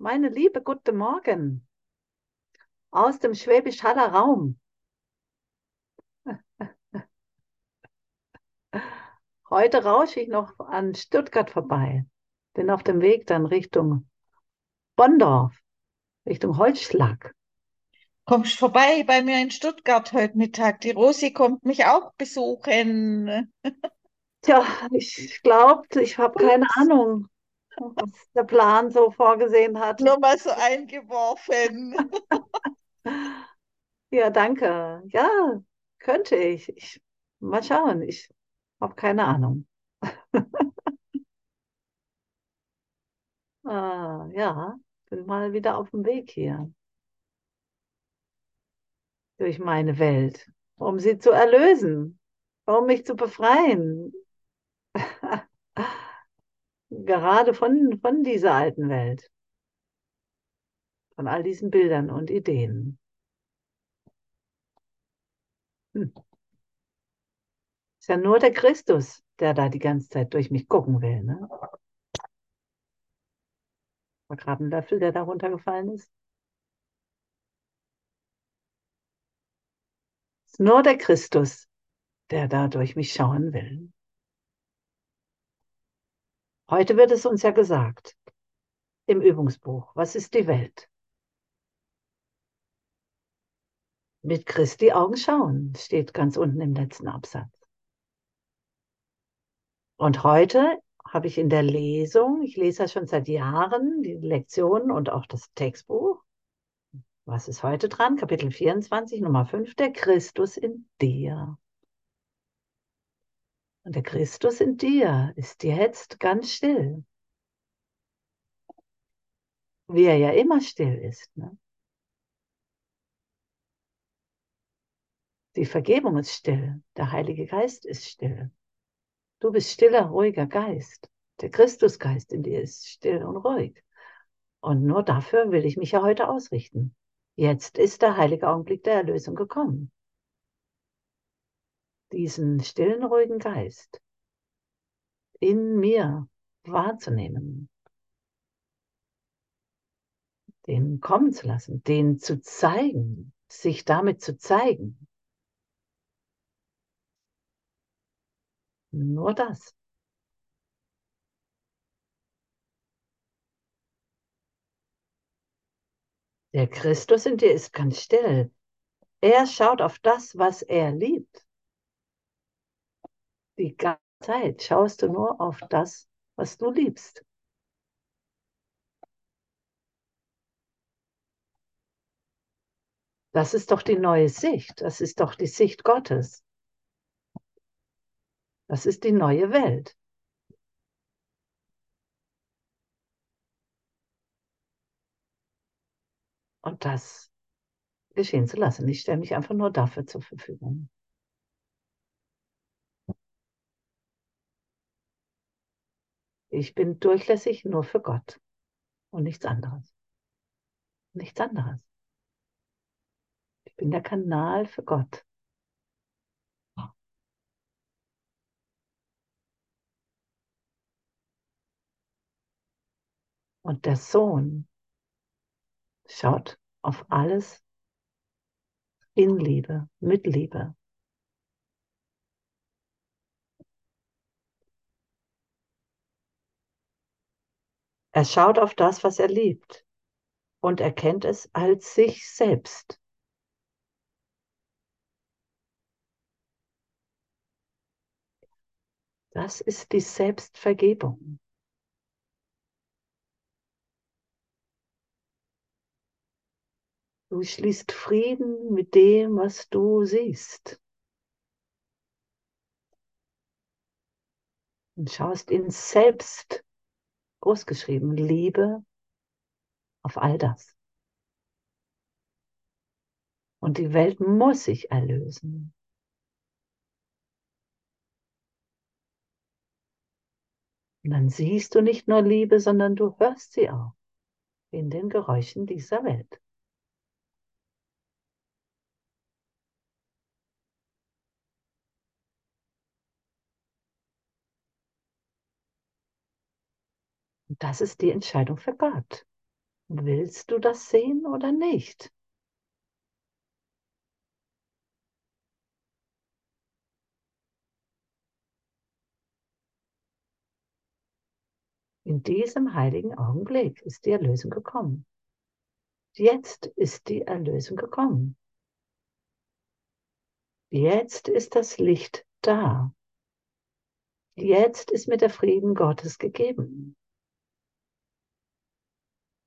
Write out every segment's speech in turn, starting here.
meine liebe guten Morgen aus dem Schwäbisch Haller Raum. Heute rausche ich noch an Stuttgart vorbei. Bin auf dem Weg dann Richtung Bonndorf, Richtung Holzschlag. Kommst vorbei bei mir in Stuttgart heute Mittag. Die Rosi kommt mich auch besuchen. Tja, ich glaube, ich habe keine Ahnung, was der Plan so vorgesehen hat. Nur mal so eingeworfen. Ja, danke. Ja, könnte ich. ich mal schauen. Ich habe keine Ahnung. ah, ja, bin mal wieder auf dem Weg hier durch meine Welt, um sie zu erlösen, um mich zu befreien. Gerade von, von dieser alten Welt, von all diesen Bildern und Ideen. Hm. Ist ja nur der Christus, der da die ganze Zeit durch mich gucken will. Ne? War gerade ein Löffel, der da runtergefallen ist. Ist nur der Christus, der da durch mich schauen will. Heute wird es uns ja gesagt im Übungsbuch, was ist die Welt? Mit Christi Augen schauen, steht ganz unten im letzten Absatz. Und heute habe ich in der Lesung, ich lese ja schon seit Jahren die Lektionen und auch das Textbuch. Was ist heute dran? Kapitel 24, Nummer 5, der Christus in dir. Und der Christus in dir ist jetzt ganz still. Wie er ja immer still ist. Ne? Die Vergebung ist still. Der Heilige Geist ist still. Du bist stiller, ruhiger Geist. Der Christusgeist in dir ist still und ruhig. Und nur dafür will ich mich ja heute ausrichten. Jetzt ist der heilige Augenblick der Erlösung gekommen. Diesen stillen, ruhigen Geist in mir wahrzunehmen, den kommen zu lassen, den zu zeigen, sich damit zu zeigen. Nur das. Der Christus in dir ist ganz still. Er schaut auf das, was er liebt. Die ganze Zeit schaust du nur auf das, was du liebst. Das ist doch die neue Sicht. Das ist doch die Sicht Gottes. Das ist die neue Welt. Und das geschehen zu lassen. Ich stelle mich einfach nur dafür zur Verfügung. Ich bin durchlässig nur für Gott und nichts anderes. Nichts anderes. Ich bin der Kanal für Gott. Und der Sohn schaut auf alles in Liebe, mit Liebe. Er schaut auf das, was er liebt und erkennt es als sich selbst. Das ist die Selbstvergebung. Du schließt Frieden mit dem, was du siehst. Und schaust in Selbst, großgeschrieben, Liebe auf all das. Und die Welt muss sich erlösen. Und dann siehst du nicht nur Liebe, sondern du hörst sie auch in den Geräuschen dieser Welt. Das ist die Entscheidung für Gott. Willst du das sehen oder nicht? In diesem heiligen Augenblick ist die Erlösung gekommen. Jetzt ist die Erlösung gekommen. Jetzt ist das Licht da. Jetzt ist mir der Frieden Gottes gegeben.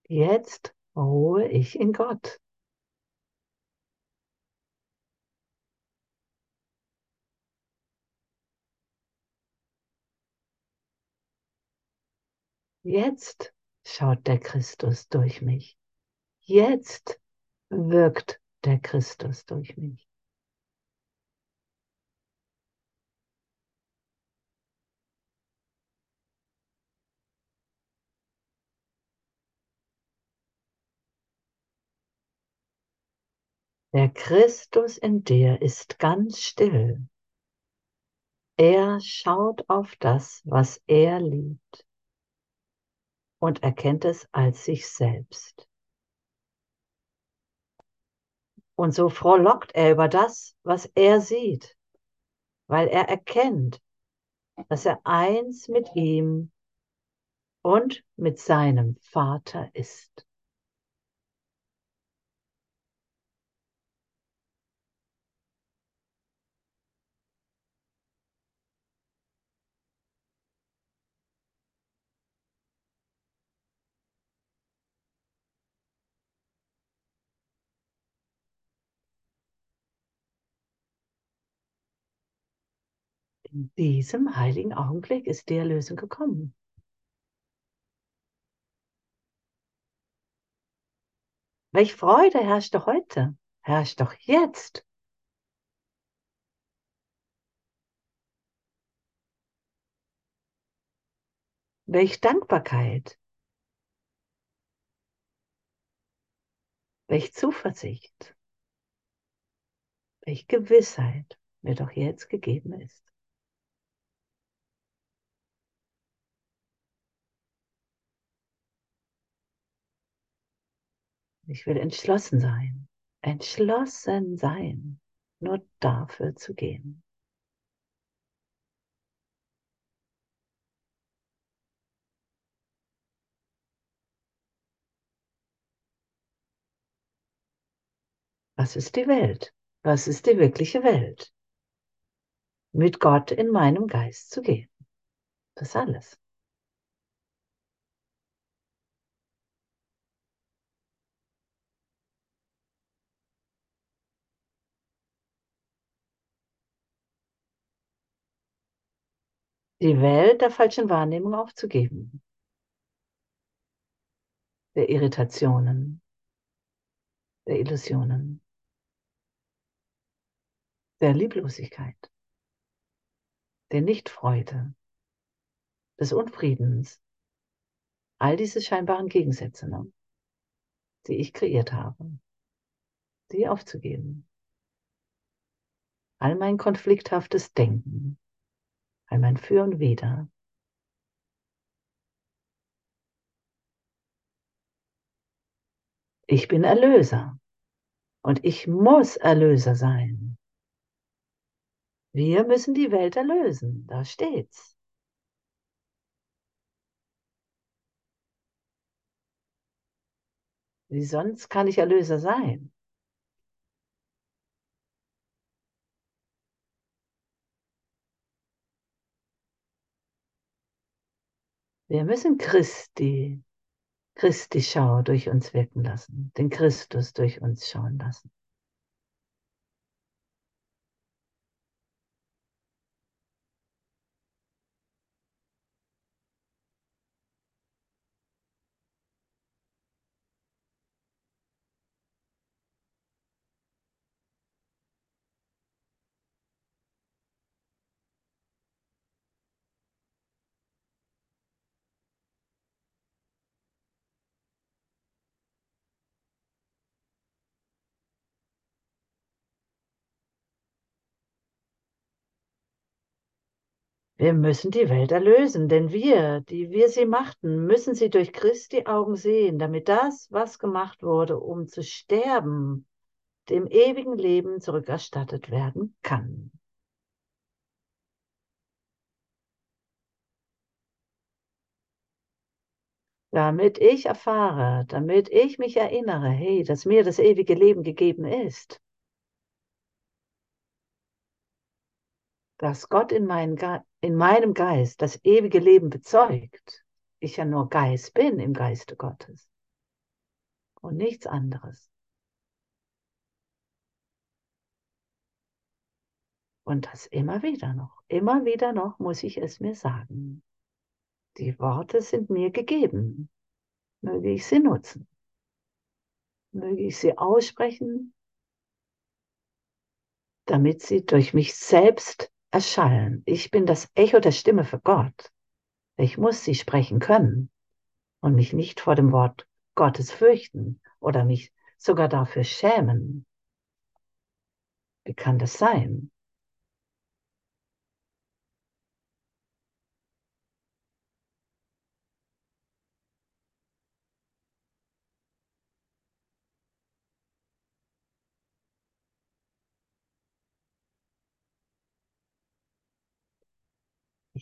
Jetzt ruhe ich in Gott. Jetzt schaut der Christus durch mich. Jetzt wirkt der Christus durch mich. Der Christus in dir ist ganz still. Er schaut auf das, was er liebt und erkennt es als sich selbst. Und so frohlockt er über das, was er sieht, weil er erkennt, dass er eins mit ihm und mit seinem Vater ist. In diesem heiligen Augenblick ist die Erlösung gekommen. Welch Freude herrscht doch heute, herrscht doch jetzt. Welch Dankbarkeit, welch Zuversicht, welch Gewissheit mir doch jetzt gegeben ist. Ich will entschlossen sein, entschlossen sein, nur dafür zu gehen. Was ist die Welt? Was ist die wirkliche Welt? Mit Gott in meinem Geist zu gehen. Das alles. Die Welt der falschen Wahrnehmung aufzugeben, der Irritationen, der Illusionen, der Lieblosigkeit, der Nichtfreude, des Unfriedens, all diese scheinbaren Gegensätze, ne, die ich kreiert habe, die aufzugeben. All mein konflikthaftes Denken, all mein Für und Wider. Ich bin Erlöser und ich muss Erlöser sein. Wir müssen die Welt erlösen, da steht's. Wie sonst kann ich Erlöser sein? Wir müssen Christi, Christi Schau durch uns wirken lassen, den Christus durch uns schauen lassen. Wir müssen die Welt erlösen, denn wir, die wir sie machten, müssen sie durch Christi Augen sehen, damit das, was gemacht wurde, um zu sterben, dem ewigen Leben zurückerstattet werden kann. Damit ich erfahre, damit ich mich erinnere, hey, dass mir das ewige Leben gegeben ist. Dass Gott in, mein in meinem Geist das ewige Leben bezeugt. Ich ja nur Geist bin im Geiste Gottes. Und nichts anderes. Und das immer wieder noch, immer wieder noch muss ich es mir sagen. Die Worte sind mir gegeben. Möge ich sie nutzen. Möge ich sie aussprechen, damit sie durch mich selbst erschallen. Ich bin das Echo der Stimme für Gott. Ich muss sie sprechen können und mich nicht vor dem Wort Gottes fürchten oder mich sogar dafür schämen. Wie kann das sein?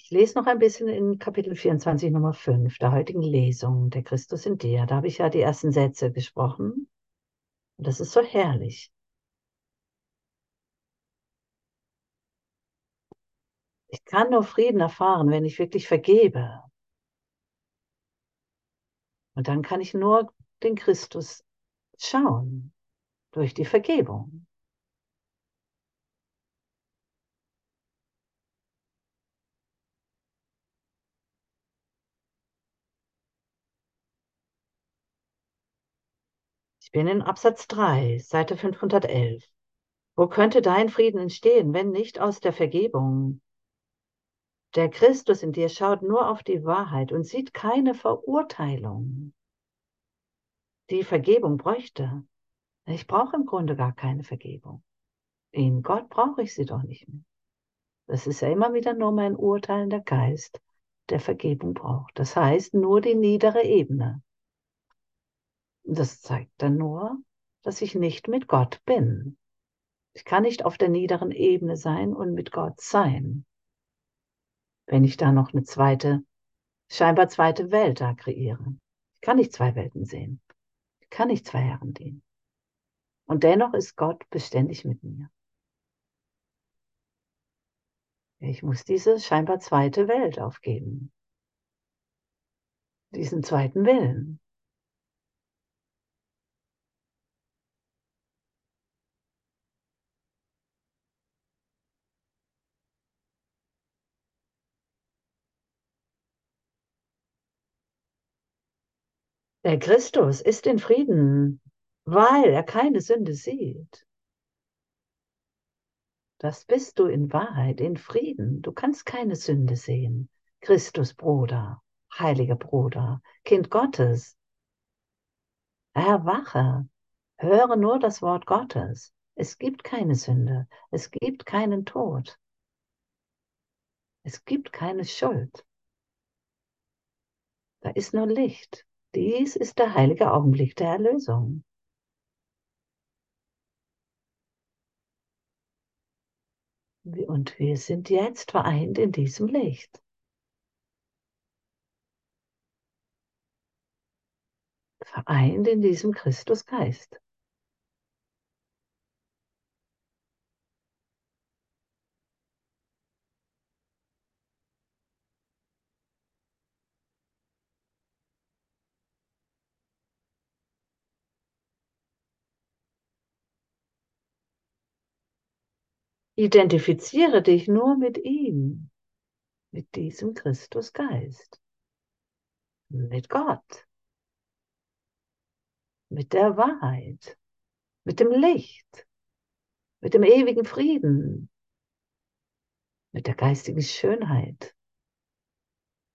Ich lese noch ein bisschen in Kapitel 24, Nummer 5 der heutigen Lesung, der Christus in dir. Da habe ich ja die ersten Sätze gesprochen. Und das ist so herrlich. Ich kann nur Frieden erfahren, wenn ich wirklich vergebe. Und dann kann ich nur den Christus schauen durch die Vergebung. Ich bin in Absatz 3, Seite 511. Wo könnte dein Frieden entstehen, wenn nicht aus der Vergebung? Der Christus in dir schaut nur auf die Wahrheit und sieht keine Verurteilung. Die Vergebung bräuchte. Ich brauche im Grunde gar keine Vergebung. In Gott brauche ich sie doch nicht mehr. Das ist ja immer wieder nur mein urteilender Geist, der Vergebung braucht. Das heißt nur die niedere Ebene. Das zeigt dann nur, dass ich nicht mit Gott bin. Ich kann nicht auf der niederen Ebene sein und mit Gott sein. Wenn ich da noch eine zweite, scheinbar zweite Welt da kreiere. Ich kann nicht zwei Welten sehen. Ich kann nicht zwei Herren dienen. Und dennoch ist Gott beständig mit mir. Ich muss diese scheinbar zweite Welt aufgeben. Diesen zweiten Willen. Der Christus ist in Frieden, weil er keine Sünde sieht. Das bist du in Wahrheit, in Frieden. Du kannst keine Sünde sehen. Christus Bruder, heiliger Bruder, Kind Gottes. Erwache, höre nur das Wort Gottes. Es gibt keine Sünde, es gibt keinen Tod. Es gibt keine Schuld. Da ist nur Licht. Dies ist der heilige Augenblick der Erlösung. Und wir sind jetzt vereint in diesem Licht. Vereint in diesem Christusgeist. Identifiziere dich nur mit ihm, mit diesem Christusgeist, mit Gott, mit der Wahrheit, mit dem Licht, mit dem ewigen Frieden, mit der geistigen Schönheit,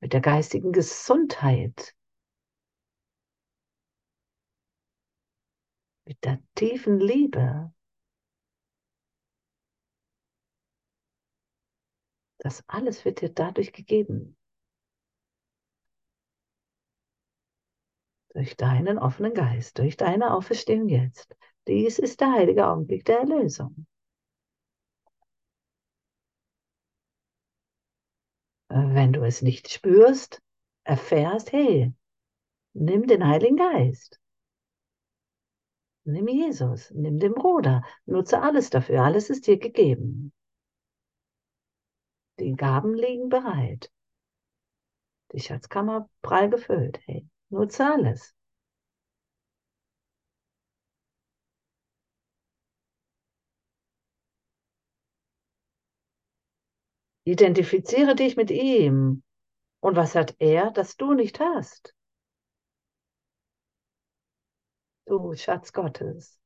mit der geistigen Gesundheit, mit der tiefen Liebe, Das alles wird dir dadurch gegeben. Durch deinen offenen Geist, durch deine Auferstehung jetzt. Dies ist der heilige Augenblick der Erlösung. Wenn du es nicht spürst, erfährst, hey, nimm den Heiligen Geist. Nimm Jesus, nimm den Bruder, nutze alles dafür, alles ist dir gegeben. Die Gaben liegen bereit. Die Schatzkammer prall gefüllt. Hey, nutze alles. Identifiziere dich mit ihm. Und was hat er, das du nicht hast? Du Schatz Gottes.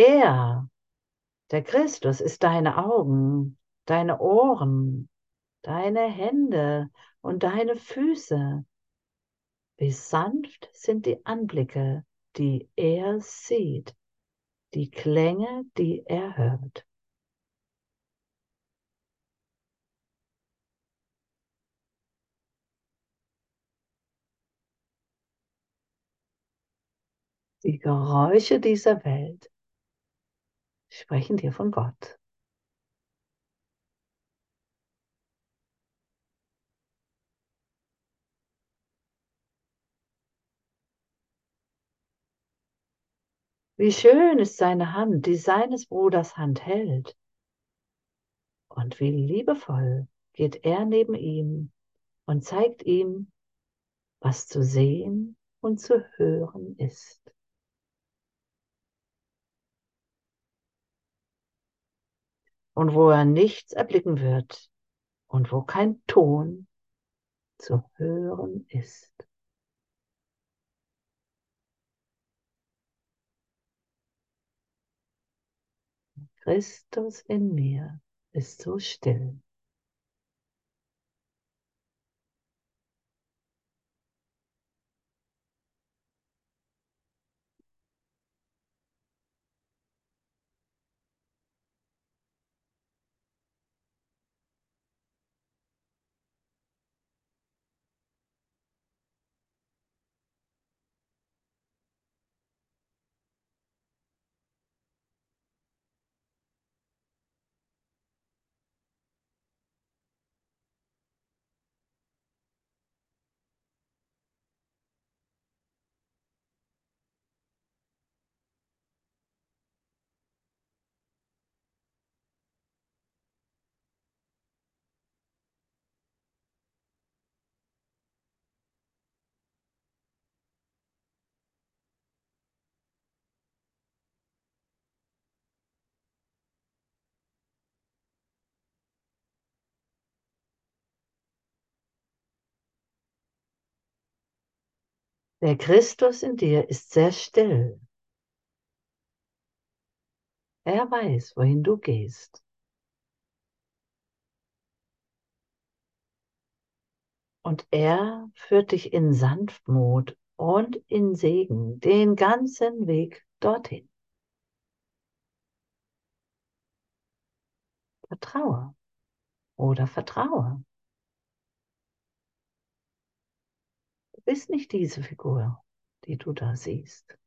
Er, der Christus, ist deine Augen, deine Ohren, deine Hände und deine Füße. Wie sanft sind die Anblicke, die er sieht, die Klänge, die er hört. Die Geräusche dieser Welt sprechen dir von Gott. Wie schön ist seine Hand, die seines Bruders Hand hält. Und wie liebevoll geht er neben ihm und zeigt ihm, was zu sehen und zu hören ist. Und wo er nichts erblicken wird und wo kein Ton zu hören ist. Christus in mir ist so still. Der Christus in dir ist sehr still. Er weiß, wohin du gehst. Und er führt dich in Sanftmut und in Segen den ganzen Weg dorthin. Vertraue oder vertraue. Bist nicht diese Figur, die du da siehst.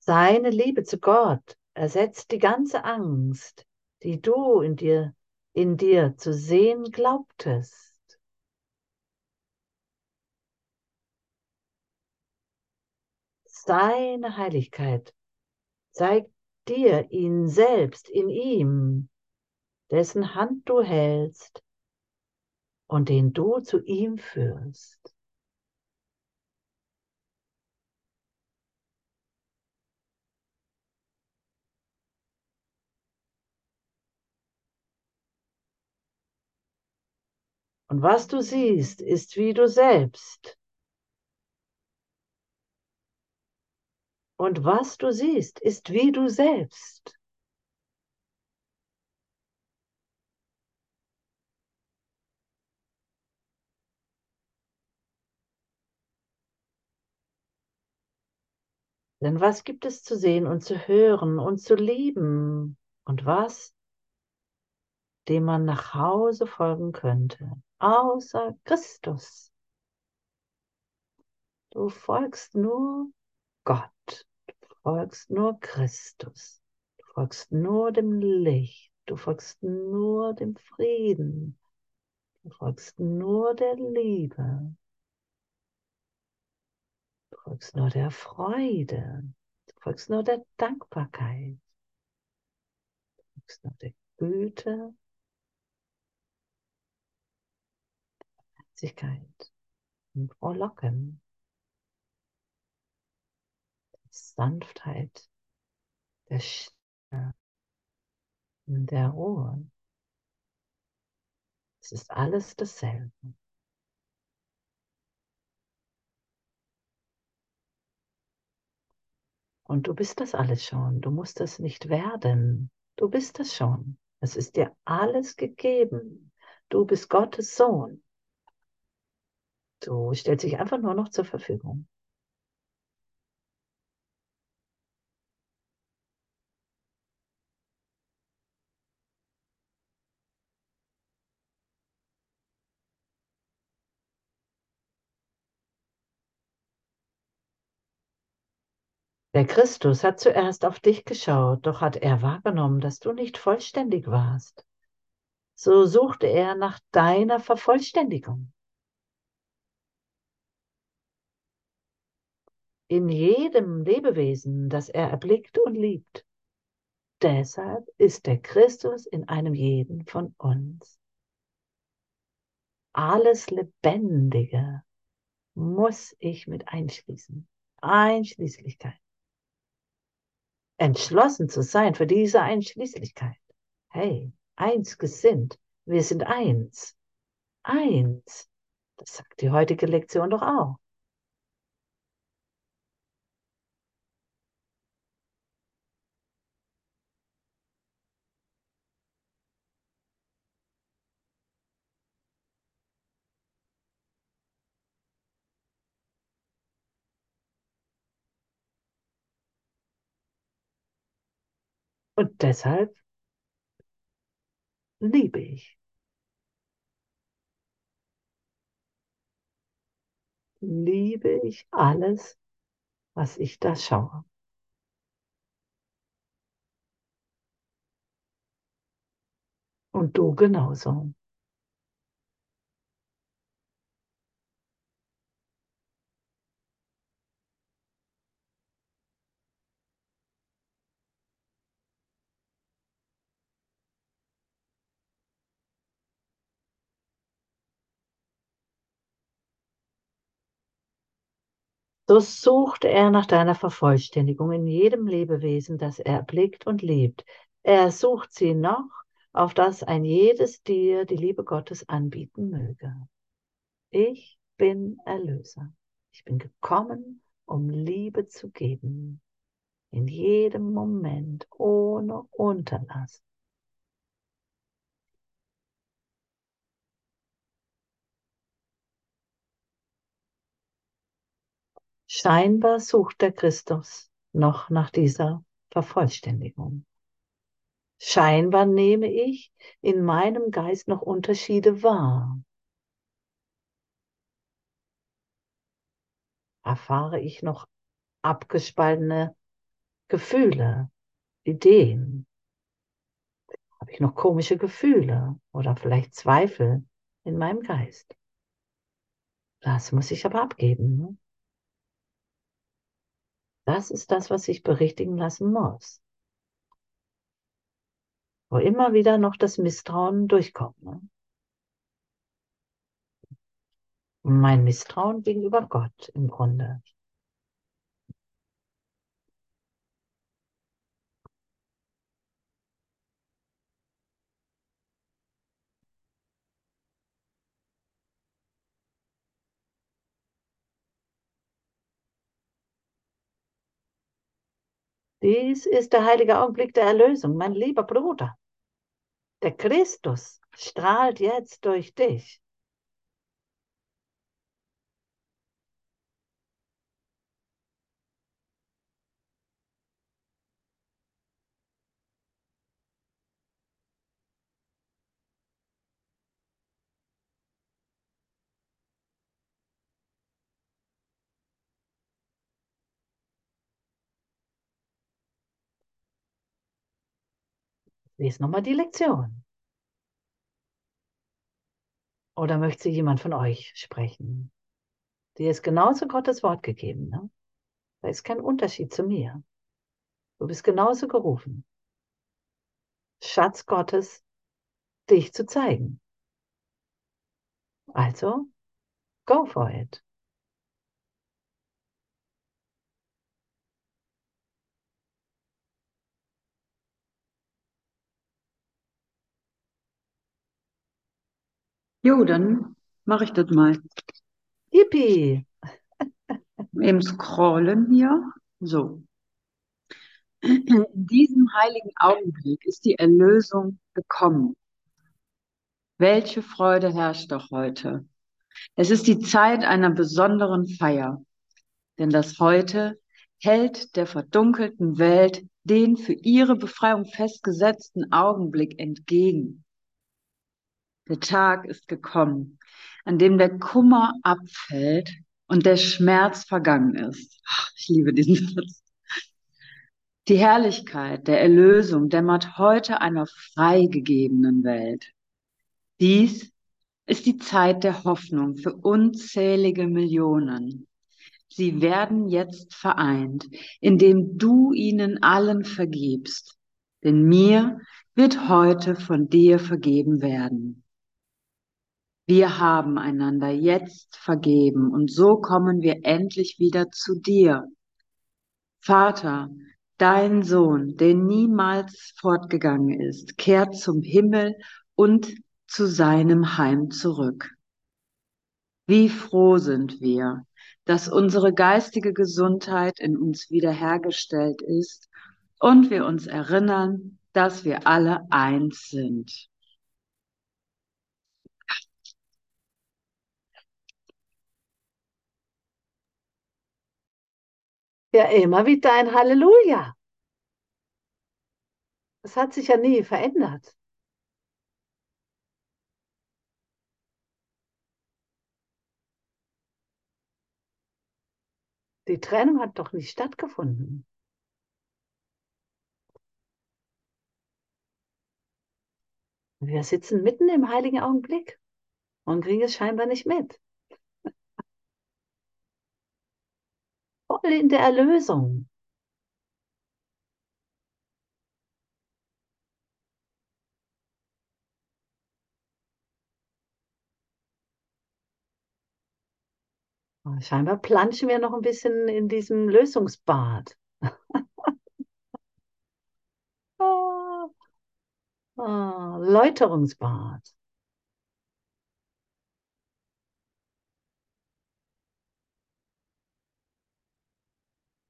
Seine Liebe zu Gott ersetzt die ganze Angst, die du in dir, in dir zu sehen glaubtest. Seine Heiligkeit zeigt dir ihn selbst in ihm, dessen Hand du hältst und den du zu ihm führst. Und was du siehst, ist wie du selbst. Und was du siehst, ist wie du selbst. Denn was gibt es zu sehen und zu hören und zu lieben? Und was, dem man nach Hause folgen könnte, außer Christus? Du folgst nur Gott folgst nur Christus, du folgst nur dem Licht, du folgst nur dem Frieden, du folgst nur der Liebe, du folgst nur der Freude, du folgst nur der Dankbarkeit, du folgst nur der Güte, Herzlichkeit und Frohlocken. Sanftheit, der Stille, der Ruhe. Es ist alles dasselbe. Und du bist das alles schon. Du musst das nicht werden. Du bist das schon. Es ist dir alles gegeben. Du bist Gottes Sohn. Du stellst dich einfach nur noch zur Verfügung. Der Christus hat zuerst auf dich geschaut, doch hat er wahrgenommen, dass du nicht vollständig warst. So suchte er nach deiner Vervollständigung. In jedem Lebewesen, das er erblickt und liebt. Deshalb ist der Christus in einem jeden von uns. Alles Lebendige muss ich mit einschließen. Einschließlichkeit entschlossen zu sein für diese Einschließlichkeit. Hey, eins gesinnt, wir sind eins. Eins. Das sagt die heutige Lektion doch auch. Und deshalb liebe ich. Liebe ich alles, was ich da schaue. Und du genauso. So sucht er nach deiner Vervollständigung in jedem Lebewesen, das er erblickt und liebt. Er sucht sie noch, auf dass ein jedes dir die Liebe Gottes anbieten möge. Ich bin Erlöser. Ich bin gekommen, um Liebe zu geben. In jedem Moment, ohne Unterlass. Scheinbar sucht der Christus noch nach dieser Vervollständigung. Scheinbar nehme ich in meinem Geist noch Unterschiede wahr. Erfahre ich noch abgespaltene Gefühle, Ideen? Habe ich noch komische Gefühle oder vielleicht Zweifel in meinem Geist? Das muss ich aber abgeben. Ne? Das ist das, was ich berichtigen lassen muss. Wo immer wieder noch das Misstrauen durchkommt. Ne? Mein Misstrauen gegenüber Gott im Grunde. Dies ist der heilige Augenblick der Erlösung, mein lieber Bruder. Der Christus strahlt jetzt durch dich. Lies nochmal die Lektion. Oder möchte jemand von euch sprechen? Dir ist genauso Gottes Wort gegeben. Ne? Da ist kein Unterschied zu mir. Du bist genauso gerufen. Schatz Gottes, dich zu zeigen. Also, go for it. Jo, dann mache ich das mal. Yippie! Eben scrollen hier. So. In diesem heiligen Augenblick ist die Erlösung gekommen. Welche Freude herrscht doch heute. Es ist die Zeit einer besonderen Feier, denn das heute hält der verdunkelten Welt den für ihre Befreiung festgesetzten Augenblick entgegen. Der Tag ist gekommen, an dem der Kummer abfällt und der Schmerz vergangen ist. Ach, ich liebe diesen Satz. Die Herrlichkeit der Erlösung dämmert heute einer freigegebenen Welt. Dies ist die Zeit der Hoffnung für unzählige Millionen. Sie werden jetzt vereint, indem du ihnen allen vergibst. Denn mir wird heute von dir vergeben werden. Wir haben einander jetzt vergeben und so kommen wir endlich wieder zu dir. Vater, dein Sohn, der niemals fortgegangen ist, kehrt zum Himmel und zu seinem Heim zurück. Wie froh sind wir, dass unsere geistige Gesundheit in uns wiederhergestellt ist und wir uns erinnern, dass wir alle eins sind. Ja, immer wieder ein Halleluja. Das hat sich ja nie verändert. Die Trennung hat doch nicht stattgefunden. Wir sitzen mitten im heiligen Augenblick und kriegen es scheinbar nicht mit. In der Erlösung. Scheinbar planschen wir noch ein bisschen in diesem Lösungsbad. ah, ah, Läuterungsbad.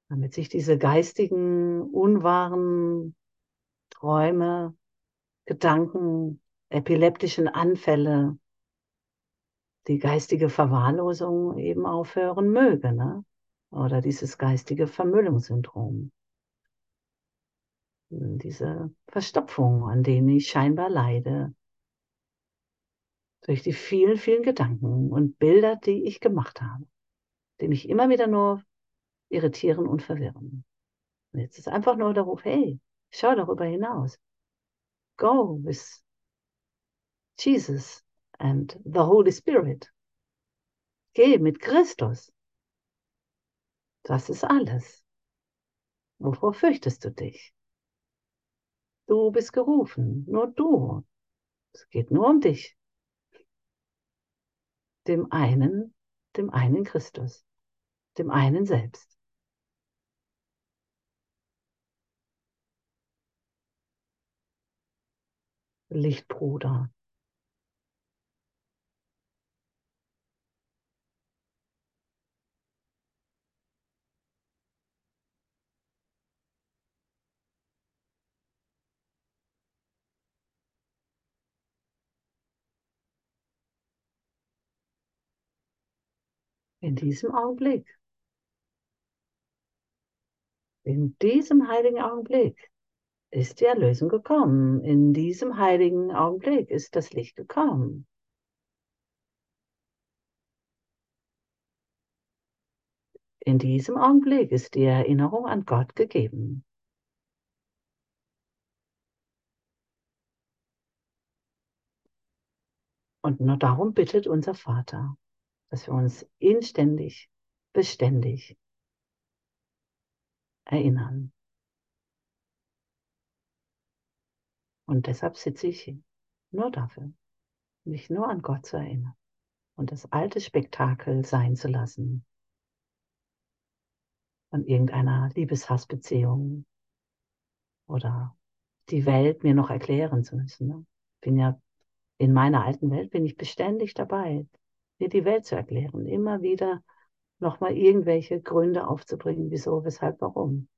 Damit sich diese geistigen, unwahren Träume, Gedanken, epileptischen Anfälle, die geistige Verwahrlosung eben aufhören möge, ne? oder dieses geistige Vermüllungssyndrom. Diese Verstopfung, an denen ich scheinbar leide, durch die vielen, vielen Gedanken und Bilder, die ich gemacht habe, die mich immer wieder nur irritieren und verwirren. Und jetzt ist einfach nur der Ruf, hey, schau darüber hinaus. Go with Jesus and the Holy Spirit. Geh mit Christus. Das ist alles. Wovor fürchtest du dich? Du bist gerufen, nur du. Es geht nur um dich. Dem einen, dem einen Christus, dem einen selbst. Lichtbruder. In diesem Augenblick. In diesem heiligen Augenblick ist die Erlösung gekommen. In diesem heiligen Augenblick ist das Licht gekommen. In diesem Augenblick ist die Erinnerung an Gott gegeben. Und nur darum bittet unser Vater, dass wir uns inständig, beständig erinnern. Und deshalb sitze ich hier, nur dafür, mich nur an Gott zu erinnern und das alte Spektakel sein zu lassen von irgendeiner Liebeshassbeziehung oder die Welt mir noch erklären zu müssen. Ne? Bin ja in meiner alten Welt bin ich beständig dabei, mir die Welt zu erklären, immer wieder nochmal irgendwelche Gründe aufzubringen, wieso, weshalb, warum.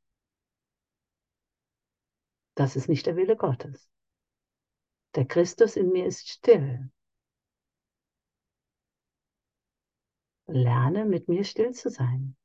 Das ist nicht der Wille Gottes. Der Christus in mir ist still. Lerne mit mir still zu sein.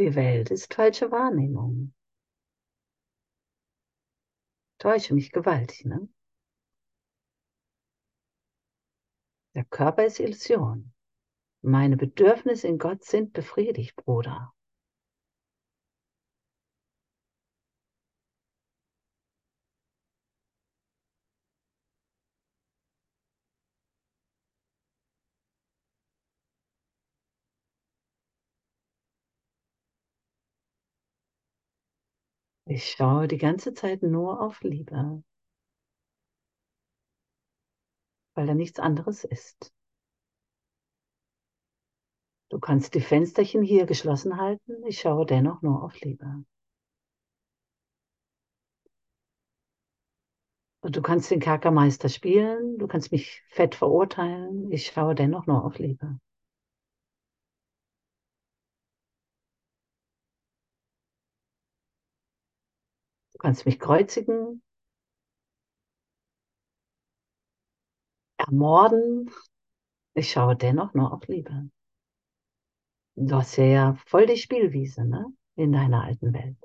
Die Welt ist falsche Wahrnehmung. Täusche mich gewaltig, ne? Der Körper ist Illusion. Meine Bedürfnisse in Gott sind befriedigt, Bruder. Ich schaue die ganze Zeit nur auf Liebe, weil da nichts anderes ist. Du kannst die Fensterchen hier geschlossen halten, ich schaue dennoch nur auf Liebe. Und du kannst den Kerkermeister spielen, du kannst mich fett verurteilen, ich schaue dennoch nur auf Liebe. Kannst mich kreuzigen, ermorden. Ich schaue dennoch nur auf Liebe. Du hast ja voll die Spielwiese ne? in deiner alten Welt.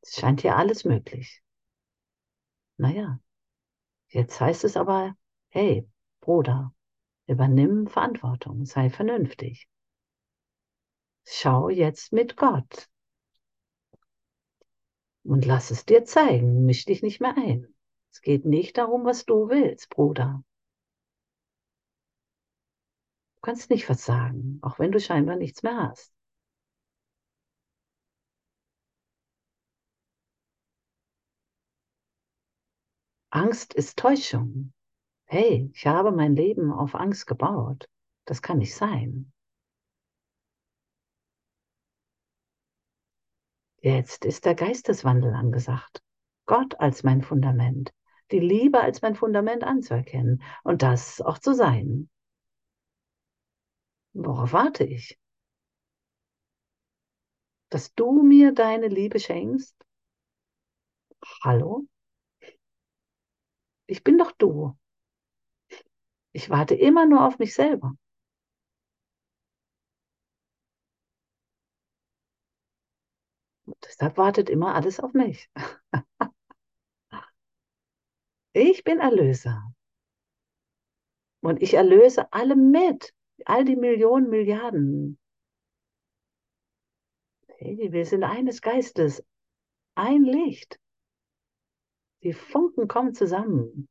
Es scheint hier alles möglich. Naja, jetzt heißt es aber, hey, Bruder, übernimm Verantwortung, sei vernünftig. Schau jetzt mit Gott. Und lass es dir zeigen, misch dich nicht mehr ein. Es geht nicht darum, was du willst, Bruder. Du kannst nicht versagen, auch wenn du scheinbar nichts mehr hast. Angst ist Täuschung. Hey, ich habe mein Leben auf Angst gebaut. Das kann nicht sein. Jetzt ist der Geisteswandel angesagt. Gott als mein Fundament, die Liebe als mein Fundament anzuerkennen und das auch zu sein. Worauf warte ich? Dass du mir deine Liebe schenkst? Hallo? Ich bin doch du. Ich warte immer nur auf mich selber. Deshalb wartet immer alles auf mich. ich bin Erlöser. Und ich erlöse alle mit. All die Millionen, Milliarden. Hey, wir sind eines Geistes. Ein Licht. Die Funken kommen zusammen.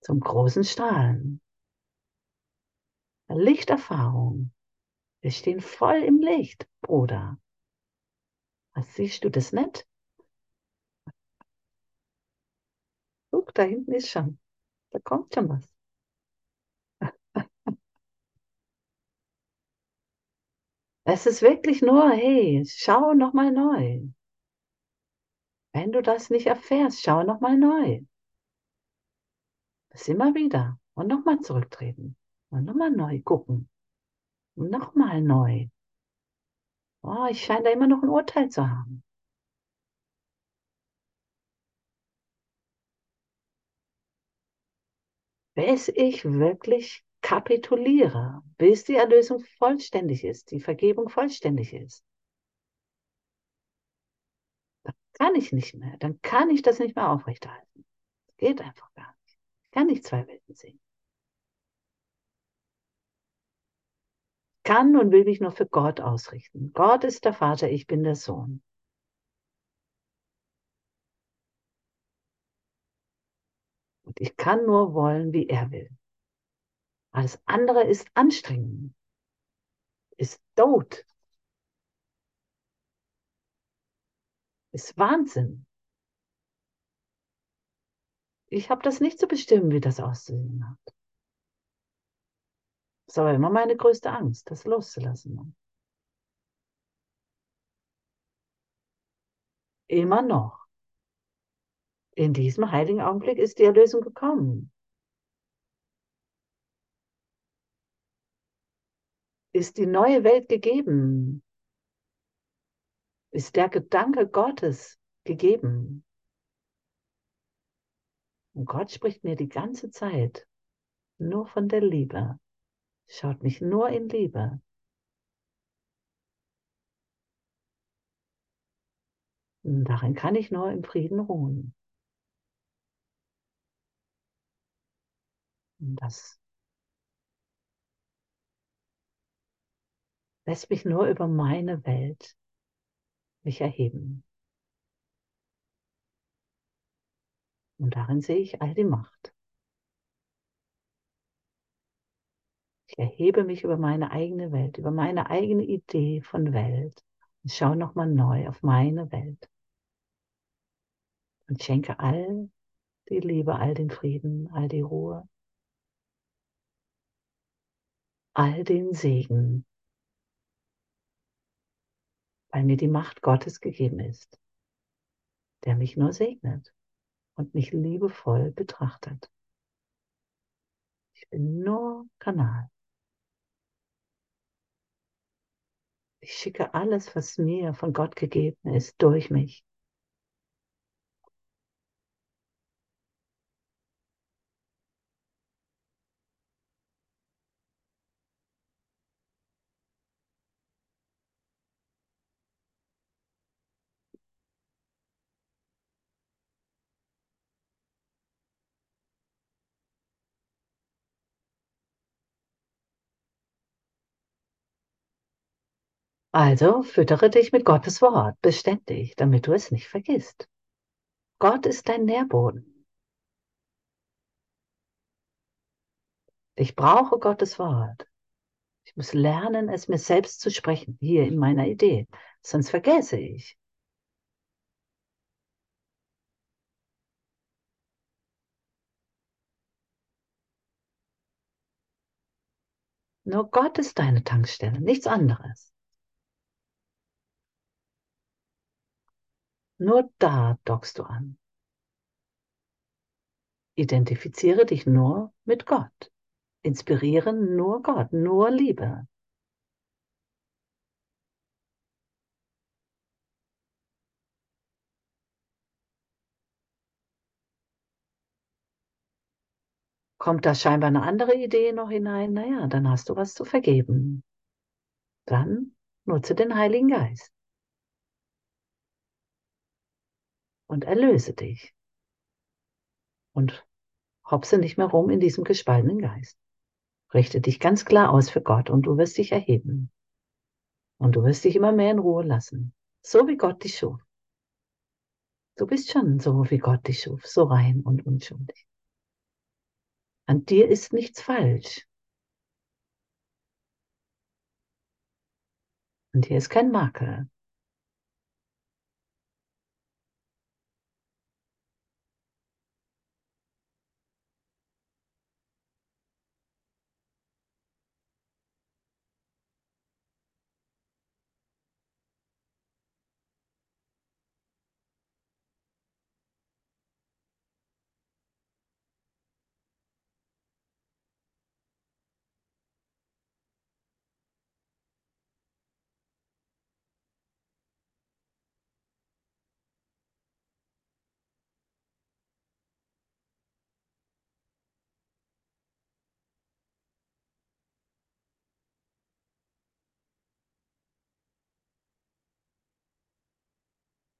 Zum großen Strahlen. Lichterfahrung. Wir stehen voll im Licht, Bruder. Was siehst du das nicht? guck, da hinten ist schon. Da kommt schon was. Es ist wirklich nur, hey, schau nochmal neu. Wenn du das nicht erfährst, schau nochmal neu. Das immer wieder. Und nochmal zurücktreten. Und nochmal neu gucken. Und nochmal neu. Oh, ich scheine da immer noch ein Urteil zu haben. Bis ich wirklich kapituliere, bis die Erlösung vollständig ist, die Vergebung vollständig ist. Dann kann ich nicht mehr, dann kann ich das nicht mehr aufrechterhalten. Geht einfach gar nicht. Ich kann nicht zwei Welten sehen. Kann und will mich nur für Gott ausrichten. Gott ist der Vater, ich bin der Sohn. Und ich kann nur wollen, wie er will. Alles andere ist anstrengend, ist tot, ist Wahnsinn. Ich habe das nicht zu bestimmen, wie das auszusehen hat. Das ist aber immer meine größte Angst, das loszulassen. Immer noch. In diesem heiligen Augenblick ist die Erlösung gekommen. Ist die neue Welt gegeben? Ist der Gedanke Gottes gegeben? Und Gott spricht mir die ganze Zeit nur von der Liebe, schaut mich nur in Liebe. Und darin kann ich nur im Frieden ruhen. Und das lässt mich nur über meine Welt mich erheben. Und darin sehe ich all die Macht. Ich erhebe mich über meine eigene Welt, über meine eigene Idee von Welt und schaue nochmal neu auf meine Welt. Und schenke all die Liebe, all den Frieden, all die Ruhe, all den Segen, weil mir die Macht Gottes gegeben ist, der mich nur segnet und mich liebevoll betrachtet. Ich bin nur Kanal. Ich schicke alles, was mir von Gott gegeben ist, durch mich. Also füttere dich mit Gottes Wort beständig, damit du es nicht vergisst. Gott ist dein Nährboden. Ich brauche Gottes Wort. Ich muss lernen, es mir selbst zu sprechen, hier in meiner Idee. Sonst vergesse ich. Nur Gott ist deine Tankstelle, nichts anderes. Nur da dockst du an. Identifiziere dich nur mit Gott. Inspirieren nur Gott, nur Liebe. Kommt da scheinbar eine andere Idee noch hinein? Naja, dann hast du was zu vergeben. Dann nutze den Heiligen Geist. Und erlöse dich. Und hopse nicht mehr rum in diesem gespaltenen Geist. Richte dich ganz klar aus für Gott und du wirst dich erheben. Und du wirst dich immer mehr in Ruhe lassen. So wie Gott dich schuf. Du bist schon so, wie Gott dich schuf, so rein und unschuldig. An dir ist nichts falsch. Und hier ist kein Makel.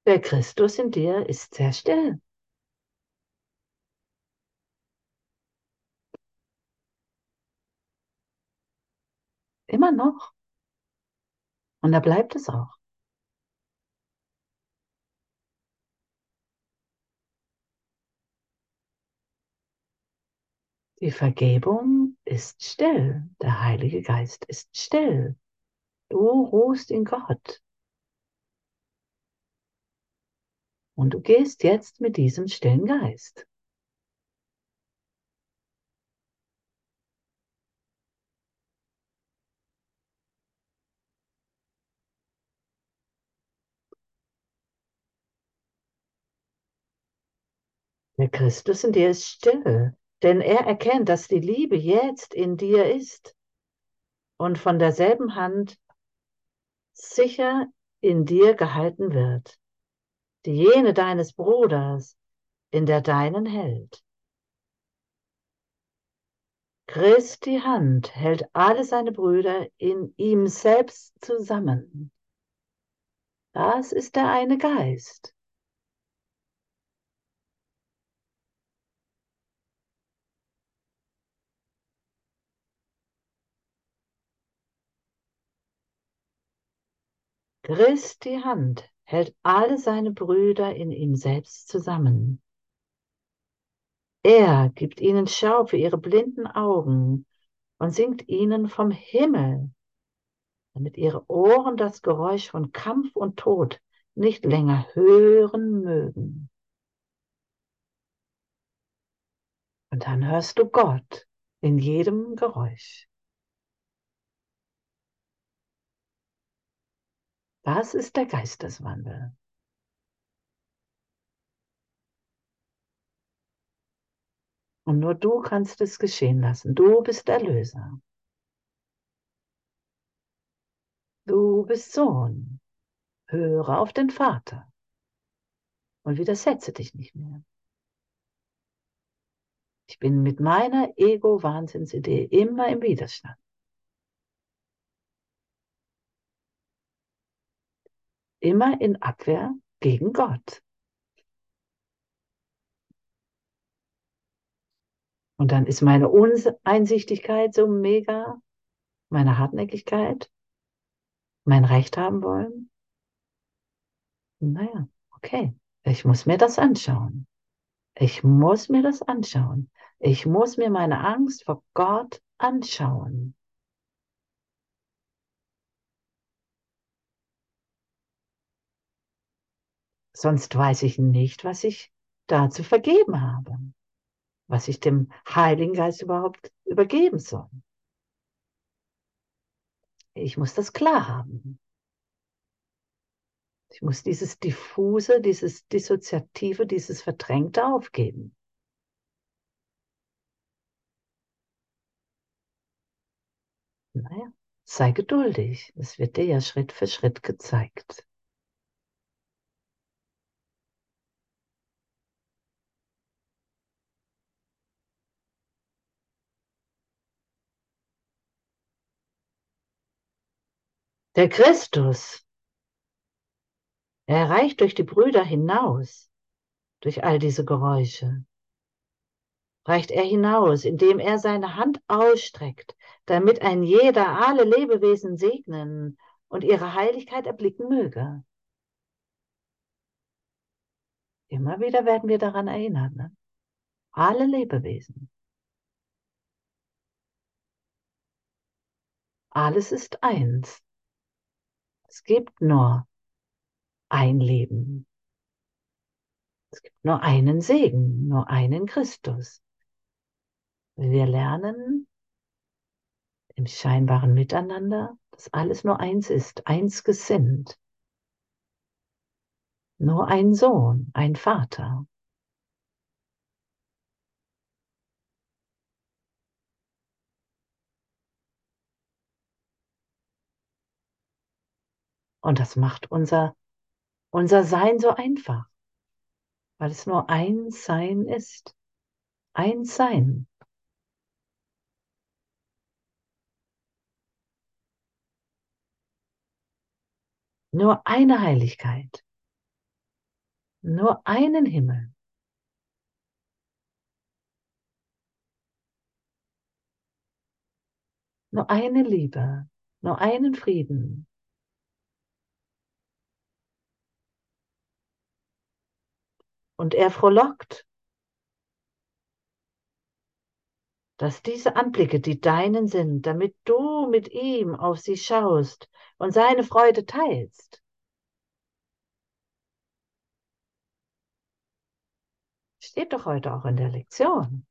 Der Christus in dir ist sehr still. Immer noch. Und da bleibt es auch. Die Vergebung ist still. Der Heilige Geist ist still. Du ruhst in Gott. Und du gehst jetzt mit diesem stillen Geist. Der Christus in dir ist still, denn er erkennt, dass die Liebe jetzt in dir ist und von derselben Hand sicher in dir gehalten wird, die jene deines Bruders in der deinen hält. Christi Hand hält alle seine Brüder in ihm selbst zusammen. Das ist der eine Geist. Christi Hand hält alle seine Brüder in ihm selbst zusammen. Er gibt ihnen Schau für ihre blinden Augen und singt ihnen vom Himmel, damit ihre Ohren das Geräusch von Kampf und Tod nicht länger hören mögen. Und dann hörst du Gott in jedem Geräusch. Das ist der Geisteswandel. Und nur du kannst es geschehen lassen. Du bist Erlöser. Du bist Sohn. Höre auf den Vater und widersetze dich nicht mehr. Ich bin mit meiner Ego-Wahnsinnsidee immer im Widerstand. Immer in Abwehr gegen Gott. Und dann ist meine Uneinsichtigkeit so mega, meine Hartnäckigkeit, mein Recht haben wollen. Naja, okay, ich muss mir das anschauen. Ich muss mir das anschauen. Ich muss mir meine Angst vor Gott anschauen. Sonst weiß ich nicht, was ich da zu vergeben habe, was ich dem Heiligen Geist überhaupt übergeben soll. Ich muss das klar haben. Ich muss dieses diffuse, dieses dissoziative, dieses verdrängte aufgeben. Naja, sei geduldig. Es wird dir ja Schritt für Schritt gezeigt. Der Christus, er reicht durch die Brüder hinaus, durch all diese Geräusche. Reicht er hinaus, indem er seine Hand ausstreckt, damit ein jeder alle Lebewesen segnen und ihre Heiligkeit erblicken möge. Immer wieder werden wir daran erinnert. Ne? Alle Lebewesen. Alles ist eins. Es gibt nur ein Leben. Es gibt nur einen Segen, nur einen Christus. Wir lernen im scheinbaren Miteinander, dass alles nur eins ist, eins gesinnt. Nur ein Sohn, ein Vater. Und das macht unser, unser Sein so einfach, weil es nur ein Sein ist. Ein Sein. Nur eine Heiligkeit. Nur einen Himmel. Nur eine Liebe, nur einen Frieden. Und er frohlockt, dass diese Anblicke die deinen sind, damit du mit ihm auf sie schaust und seine Freude teilst. Steht doch heute auch in der Lektion.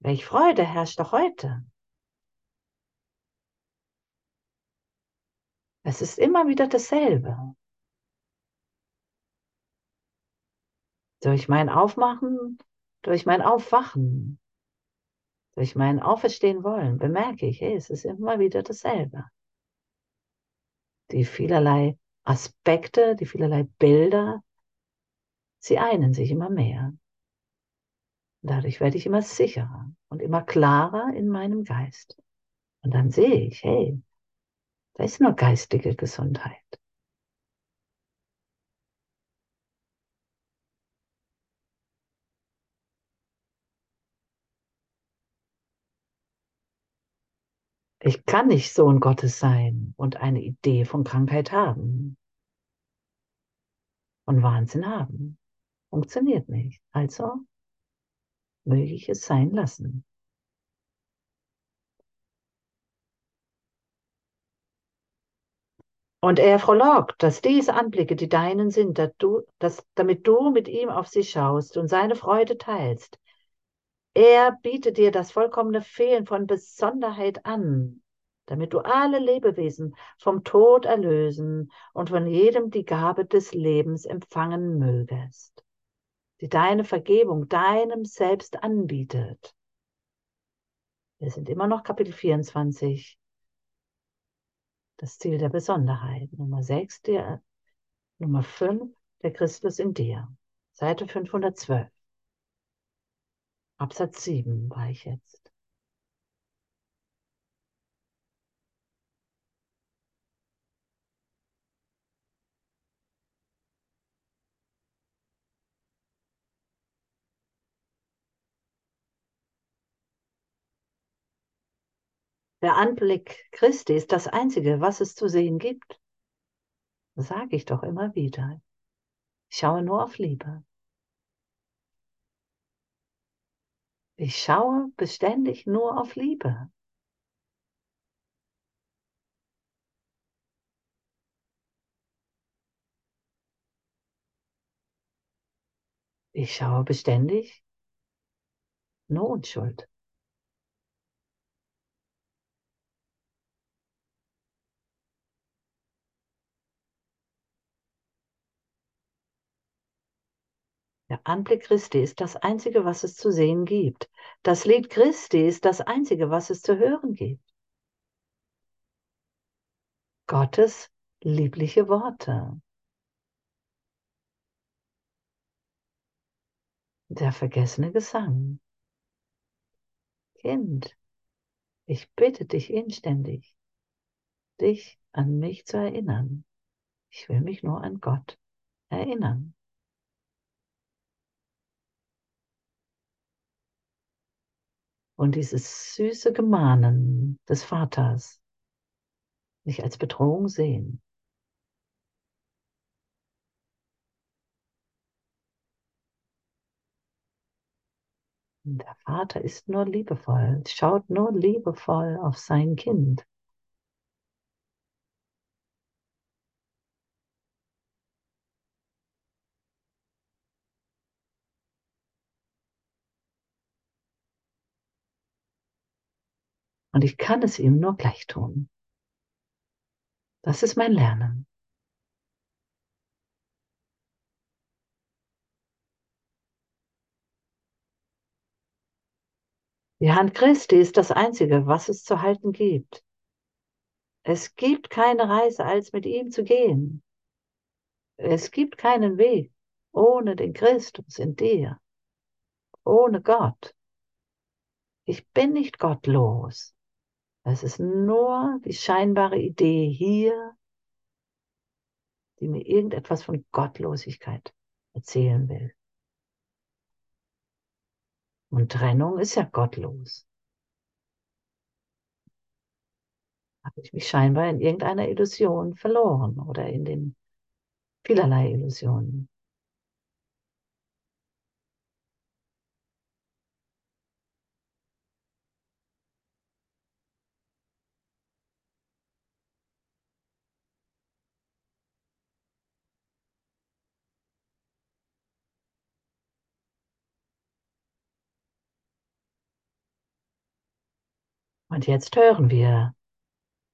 Welch Freude herrscht doch heute. Es ist immer wieder dasselbe. Durch mein Aufmachen, durch mein Aufwachen, durch mein Auferstehen wollen, bemerke ich, hey, es ist immer wieder dasselbe. Die vielerlei Aspekte, die vielerlei Bilder, sie einen sich immer mehr. Dadurch werde ich immer sicherer und immer klarer in meinem Geist. Und dann sehe ich, hey, da ist nur geistige Gesundheit. Ich kann nicht Sohn Gottes sein und eine Idee von Krankheit haben und Wahnsinn haben. Funktioniert nicht. Also möge ich es sein lassen. Und er frohlockt, dass diese Anblicke die deinen sind, dass du, dass, damit du mit ihm auf sie schaust und seine Freude teilst. Er bietet dir das vollkommene Fehlen von Besonderheit an, damit du alle Lebewesen vom Tod erlösen und von jedem die Gabe des Lebens empfangen mögest, die deine Vergebung deinem Selbst anbietet. Wir sind immer noch Kapitel 24, das Ziel der Besonderheit. Nummer 6, der, Nummer 5, der Christus in dir. Seite 512. Absatz 7 war ich jetzt. Der Anblick Christi ist das Einzige, was es zu sehen gibt. Sage ich doch immer wieder. Ich schaue nur auf Liebe. Ich schaue beständig nur auf Liebe. Ich schaue beständig nur Unschuld. Der Anblick Christi ist das Einzige, was es zu sehen gibt. Das Lied Christi ist das Einzige, was es zu hören gibt. Gottes liebliche Worte. Der vergessene Gesang. Kind, ich bitte dich inständig, dich an mich zu erinnern. Ich will mich nur an Gott erinnern. Und dieses süße Gemahnen des Vaters nicht als Bedrohung sehen. Der Vater ist nur liebevoll, schaut nur liebevoll auf sein Kind. Und ich kann es ihm nur gleich tun. Das ist mein Lernen. Die Hand Christi ist das Einzige, was es zu halten gibt. Es gibt keine Reise, als mit ihm zu gehen. Es gibt keinen Weg ohne den Christus in dir, ohne Gott. Ich bin nicht gottlos. Es ist nur die scheinbare Idee hier, die mir irgendetwas von Gottlosigkeit erzielen will. Und Trennung ist ja gottlos. Habe ich mich scheinbar in irgendeiner Illusion verloren oder in den vielerlei Illusionen. Und jetzt hören wir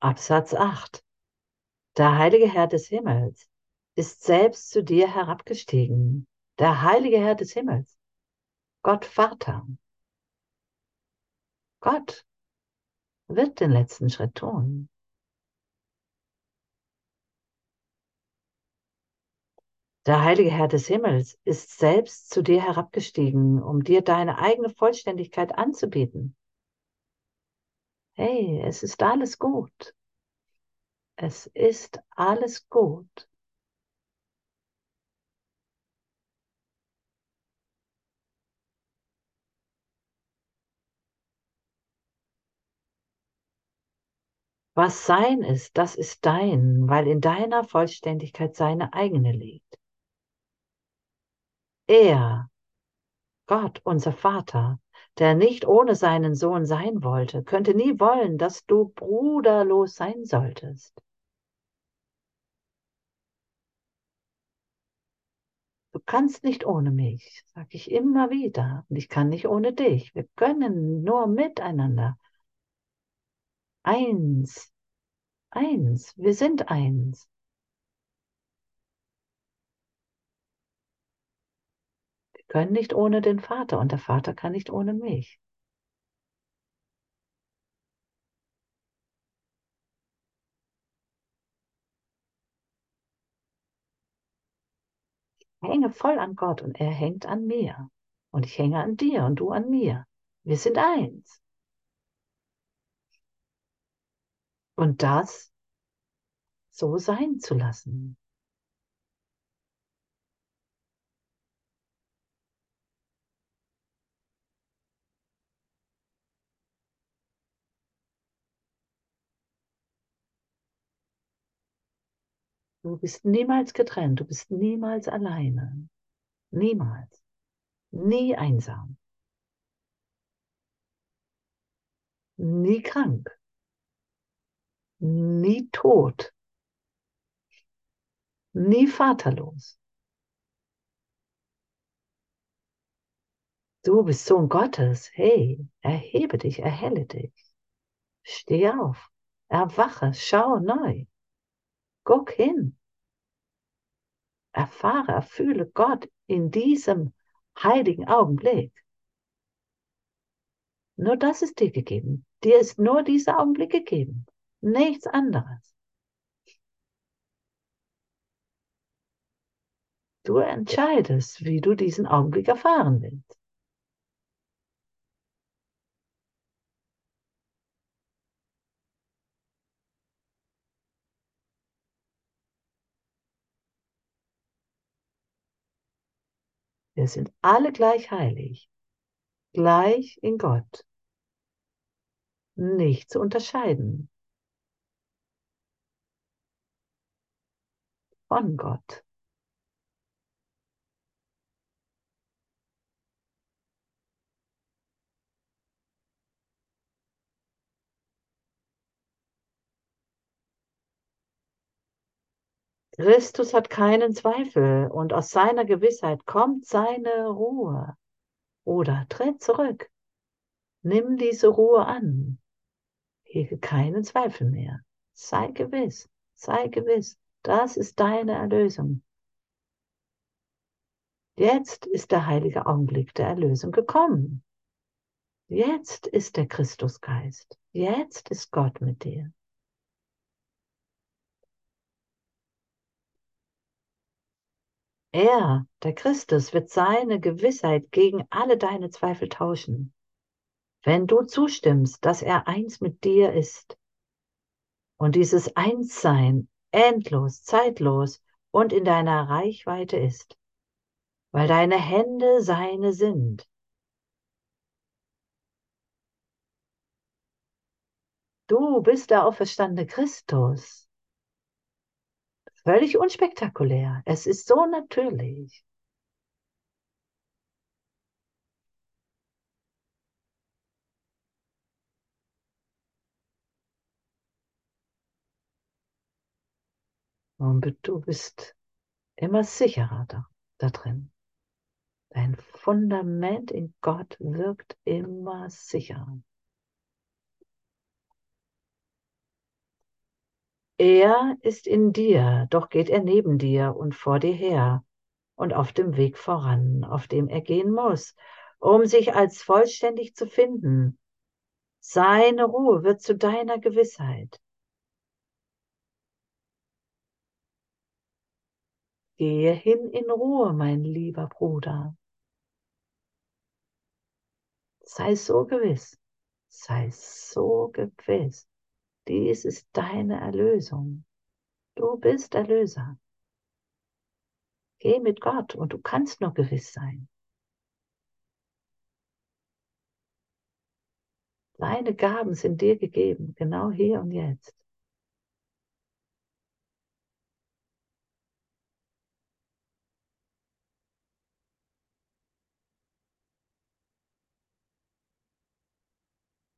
Absatz 8. Der heilige Herr des Himmels ist selbst zu dir herabgestiegen. Der heilige Herr des Himmels. Gott Vater. Gott wird den letzten Schritt tun. Der heilige Herr des Himmels ist selbst zu dir herabgestiegen, um dir deine eigene Vollständigkeit anzubieten. Hey, es ist alles gut. Es ist alles gut. Was sein ist, das ist dein, weil in deiner Vollständigkeit seine eigene liegt. Er, Gott, unser Vater, der nicht ohne seinen Sohn sein wollte, könnte nie wollen, dass du bruderlos sein solltest. Du kannst nicht ohne mich, sage ich immer wieder. Und ich kann nicht ohne dich. Wir können nur miteinander. Eins. Eins. Wir sind eins. Können nicht ohne den Vater und der Vater kann nicht ohne mich. Ich hänge voll an Gott und er hängt an mir. Und ich hänge an dir und du an mir. Wir sind eins. Und das so sein zu lassen. Du bist niemals getrennt, du bist niemals alleine. Niemals. Nie einsam. Nie krank. Nie tot. Nie vaterlos. Du bist Sohn Gottes. Hey, erhebe dich, erhelle dich. Steh auf, erwache, schau neu. Guck hin. Erfahre, erfühle Gott in diesem heiligen Augenblick. Nur das ist dir gegeben. Dir ist nur dieser Augenblick gegeben. Nichts anderes. Du entscheidest, wie du diesen Augenblick erfahren willst. Wir sind alle gleich heilig, gleich in Gott, nicht zu unterscheiden von Gott. Christus hat keinen Zweifel und aus seiner Gewissheit kommt seine Ruhe. Oder tritt zurück. Nimm diese Ruhe an. Hege keinen Zweifel mehr. Sei gewiss, sei gewiss, das ist deine Erlösung. Jetzt ist der heilige Augenblick der Erlösung gekommen. Jetzt ist der Christusgeist. Jetzt ist Gott mit dir. Er, der Christus, wird seine Gewissheit gegen alle deine Zweifel tauschen. Wenn du zustimmst, dass er eins mit dir ist und dieses Einssein endlos, zeitlos und in deiner Reichweite ist, weil deine Hände seine sind. Du bist der auferstandene Christus. Völlig unspektakulär. Es ist so natürlich. Und du bist immer sicherer da, da drin. Dein Fundament in Gott wirkt immer sicherer. Er ist in dir, doch geht er neben dir und vor dir her und auf dem Weg voran, auf dem er gehen muss, um sich als vollständig zu finden. Seine Ruhe wird zu deiner Gewissheit. Gehe hin in Ruhe, mein lieber Bruder. Sei so gewiss, sei so gewiss. Dies ist deine Erlösung. Du bist Erlöser. Geh mit Gott und du kannst nur gewiss sein. Seine Gaben sind dir gegeben, genau hier und jetzt.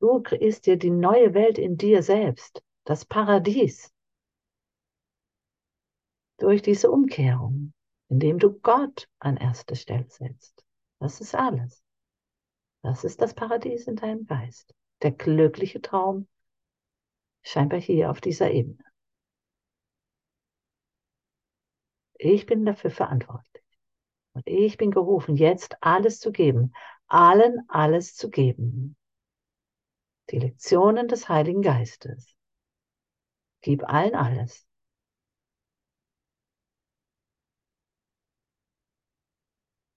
Du kreierst dir die neue Welt in dir selbst, das Paradies. Durch diese Umkehrung, indem du Gott an erste Stelle setzt. Das ist alles. Das ist das Paradies in deinem Geist. Der glückliche Traum scheinbar hier auf dieser Ebene. Ich bin dafür verantwortlich. Und ich bin gerufen, jetzt alles zu geben, allen alles zu geben, die Lektionen des Heiligen Geistes. Gib allen alles.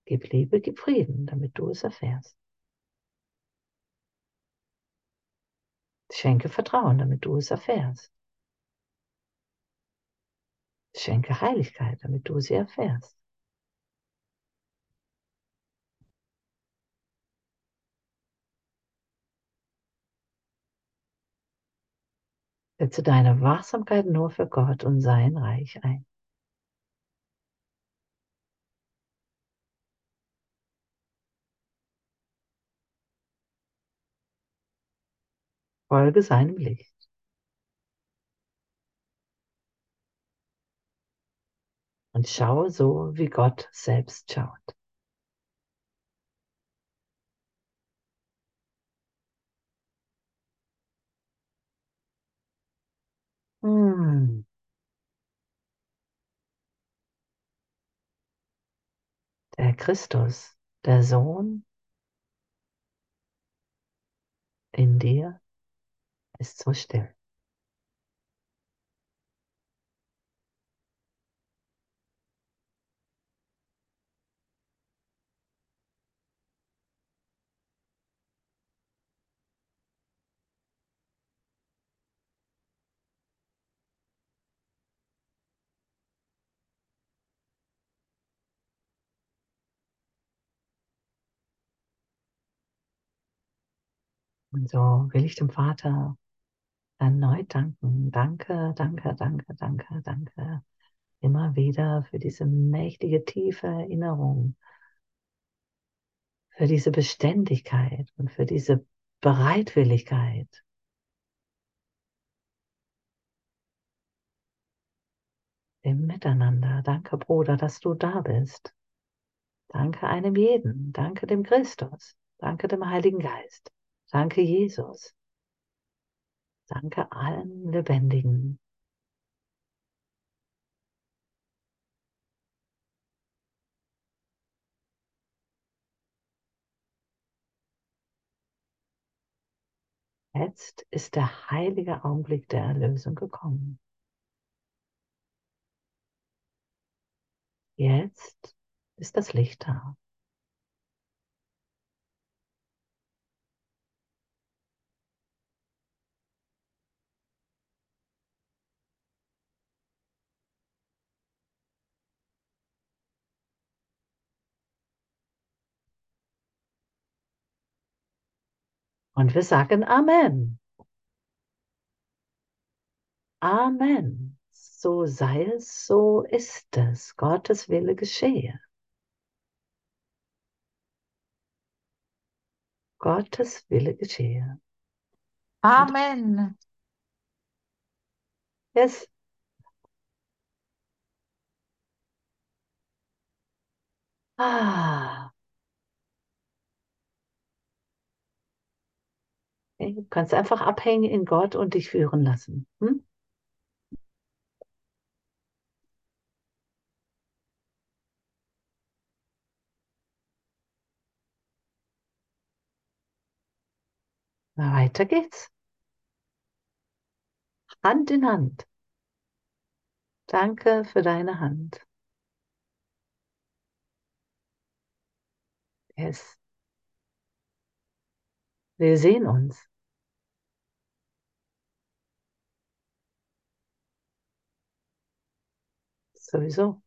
Gib Liebe, gib Frieden, damit du es erfährst. Schenke Vertrauen, damit du es erfährst. Schenke Heiligkeit, damit du sie erfährst. Setze deine Wachsamkeit nur für Gott und sein Reich ein. Folge seinem Licht. Und schaue so, wie Gott selbst schaut. Hm. Der Christus, der Sohn in dir ist so still. Und so will ich dem Vater erneut danken. Danke, danke, danke, danke, danke. Immer wieder für diese mächtige, tiefe Erinnerung, für diese Beständigkeit und für diese Bereitwilligkeit. Im Miteinander. Danke, Bruder, dass du da bist. Danke einem jeden. Danke dem Christus. Danke dem Heiligen Geist. Danke, Jesus. Danke allen Lebendigen. Jetzt ist der heilige Augenblick der Erlösung gekommen. Jetzt ist das Licht da. Und wir sagen Amen. Amen. So sei es, so ist es. Gottes Wille geschehe. Gottes Wille geschehe. Amen. Yes. Ah. Du kannst einfach abhängen in Gott und dich führen lassen. Hm? Weiter geht's. Hand in Hand. Danke für deine Hand. Yes. Wir sehen uns. Sowieso.